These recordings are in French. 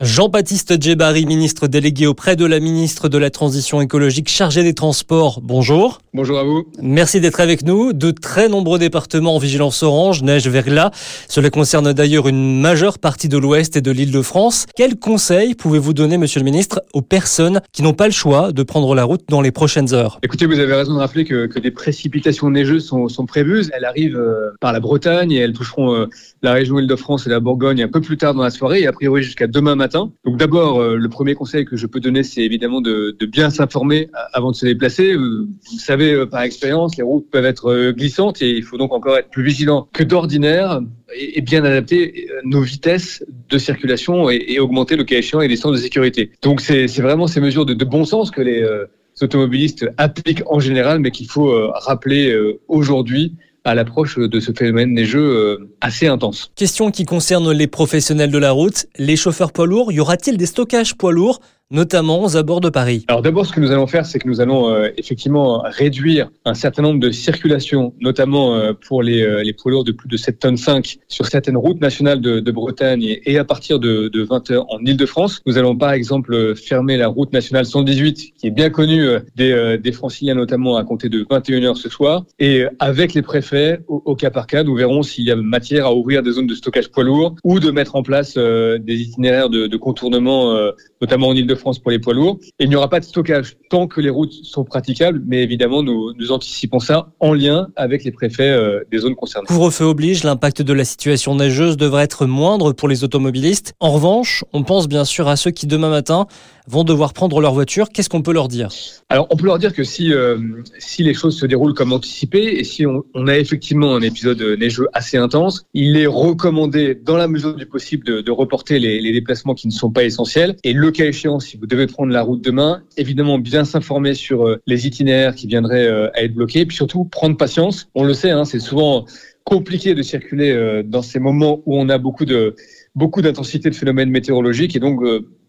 Jean-Baptiste Djebari, ministre délégué auprès de la ministre de la Transition écologique chargée des transports. Bonjour. Bonjour à vous. Merci d'être avec nous. De très nombreux départements en vigilance orange, neige, verglas. Cela concerne d'ailleurs une majeure partie de l'ouest et de l'île de France. Quels conseils pouvez-vous donner, monsieur le ministre, aux personnes qui n'ont pas le choix de prendre la route dans les prochaines heures? Écoutez, vous avez raison de rappeler que, que des précipitations neigeuses sont, sont prévues. Elles arrivent euh, par la Bretagne et elles toucheront euh, la région Île-de-France et la Bourgogne un peu plus tard dans la soirée et a priori jusqu'à demain matin. Donc d'abord, euh, le premier conseil que je peux donner, c'est évidemment de, bien s'informer avant de se déplacer. Vous savez par expérience, les routes peuvent être glissantes et il faut donc encore être plus vigilant que d'ordinaire et bien adapter nos vitesses de circulation et, augmenter le cas échéant et les sens de sécurité. Donc c'est vraiment ces mesures de, bon sens que les automobilistes appliquent en général, mais qu'il faut euh, rappeler euh, aujourd'hui à l'approche de ce phénomène neigeux euh, assez intense. Question qui concerne les professionnels de la route, les chauffeurs poids lourds, y aura-t-il des stockages poids lourds? Notamment aux abords de Paris Alors d'abord, ce que nous allons faire, c'est que nous allons euh, effectivement réduire un certain nombre de circulations, notamment euh, pour les, euh, les poids lourds de plus de 7 tonnes 5 sur certaines routes nationales de, Bretagne et, à partir de, de 20 heures en Ile-de-France. Nous allons par exemple fermer la route nationale 118, qui est bien connue des, des franciliens, notamment à compter de 21 heures ce soir. Et avec les préfets, au, cas par cas, nous verrons s'il y a matière à ouvrir des zones de stockage poids lourds ou de mettre en place des itinéraires de, de contournement, notamment en Ile-de-France France pour les poids lourds. Et il n'y aura pas de stockage tant que les routes sont praticables, mais évidemment, nous, nous anticipons ça en lien avec les préfets euh, des zones concernées. Couvre-feu oblige, l'impact de la situation neigeuse devrait être moindre pour les automobilistes. En revanche, on pense bien sûr à ceux qui demain matin vont devoir prendre leur voiture. Qu'est-ce qu'on peut leur dire? Alors, on peut leur dire que si, euh, si les choses se déroulent comme anticipé et si on, on, a effectivement un épisode neigeux assez intense, il est recommandé, dans la mesure du possible, de, de reporter les, les, déplacements qui ne sont pas essentiels. Et le cas échéant, si vous devez prendre la route demain, évidemment bien s'informer sur euh, les itinéraires qui viendraient euh, à être bloqués, puis surtout prendre patience. On le sait, hein, c'est souvent compliqué de circuler dans ces moments où on a beaucoup de beaucoup d'intensité de phénomènes météorologiques et donc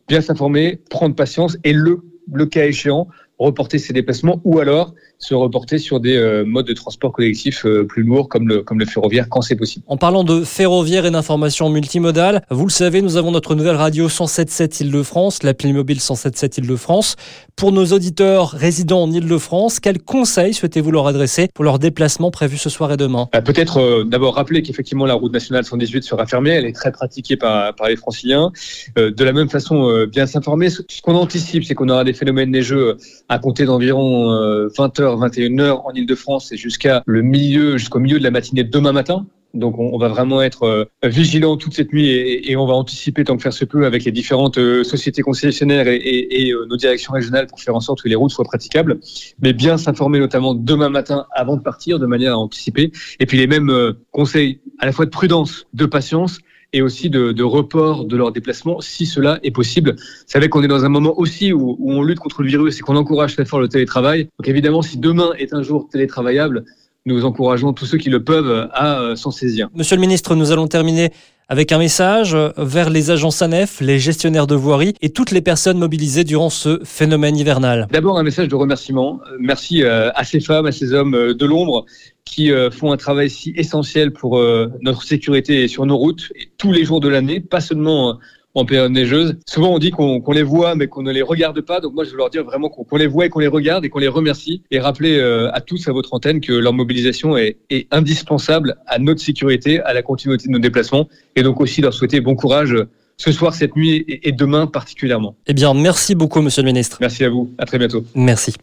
bien s'informer, prendre patience et le, le cas échéant, reporter ses déplacements ou alors se reporter sur des euh, modes de transport collectif euh, plus lourds comme le, comme le ferroviaire quand c'est possible. En parlant de ferroviaire et d'information multimodale, vous le savez, nous avons notre nouvelle radio 177 Île-de-France, l'appli mobile 177 Île-de-France. Pour nos auditeurs résidents en Île-de-France, quels conseils souhaitez-vous leur adresser pour leurs déplacements prévus ce soir et demain? Bah, Peut-être euh, d'abord rappeler qu'effectivement la route nationale 118 sera fermée, elle est très pratiquée par, par les franciliens. de la même façon, bien s'informer. Ce qu'on anticipe, c'est qu'on aura des phénomènes neigeux à compter d'environ 20 heures 21h en Ile-de-France et jusqu'à le milieu, jusqu'au milieu de la matinée de demain matin. Donc on, va vraiment être euh, vigilant toute cette nuit et, on va anticiper tant que faire se peut avec les différentes euh, sociétés concessionnaires et, euh, nos directions régionales pour faire en sorte que les routes soient praticables, mais bien s'informer notamment demain matin avant de partir de manière à anticiper. Et puis les mêmes conseils à la fois de prudence, de patience et aussi de, report de leur déplacement si cela est possible. Vous savez qu'on est dans un moment aussi où, où on lutte contre le virus et qu'on encourage très fort le télétravail. Donc évidemment, si demain est un jour télétravaillable, nous encourageons tous ceux qui le peuvent à euh, s'en saisir. Monsieur le ministre, nous allons terminer avec un message vers les agents SANEF, les gestionnaires de voirie et toutes les personnes mobilisées durant ce phénomène hivernal. D'abord un message de remerciement. Merci euh, à ces femmes, à ces hommes euh, de l'ombre qui font un travail si essentiel pour notre sécurité sur nos routes tous les jours de l'année, pas seulement en période neigeuse. Souvent, on dit qu'on les voit, mais qu'on ne les regarde pas. Donc moi, je veux leur dire vraiment qu'on les voit et qu'on les regarde et qu'on les remercie. Et rappeler euh, à tous, à votre antenne, que leur mobilisation est, est, indispensable à notre sécurité, à la continuité de nos déplacements. Et donc aussi leur souhaiter bon courage ce soir, cette nuit et demain particulièrement. Eh bien, merci beaucoup, monsieur le ministre. Merci à vous. À très bientôt. Merci.